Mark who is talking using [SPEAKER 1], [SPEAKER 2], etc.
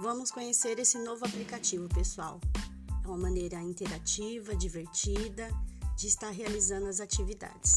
[SPEAKER 1] Vamos conhecer esse novo aplicativo, pessoal. É uma maneira interativa, divertida de estar realizando as atividades.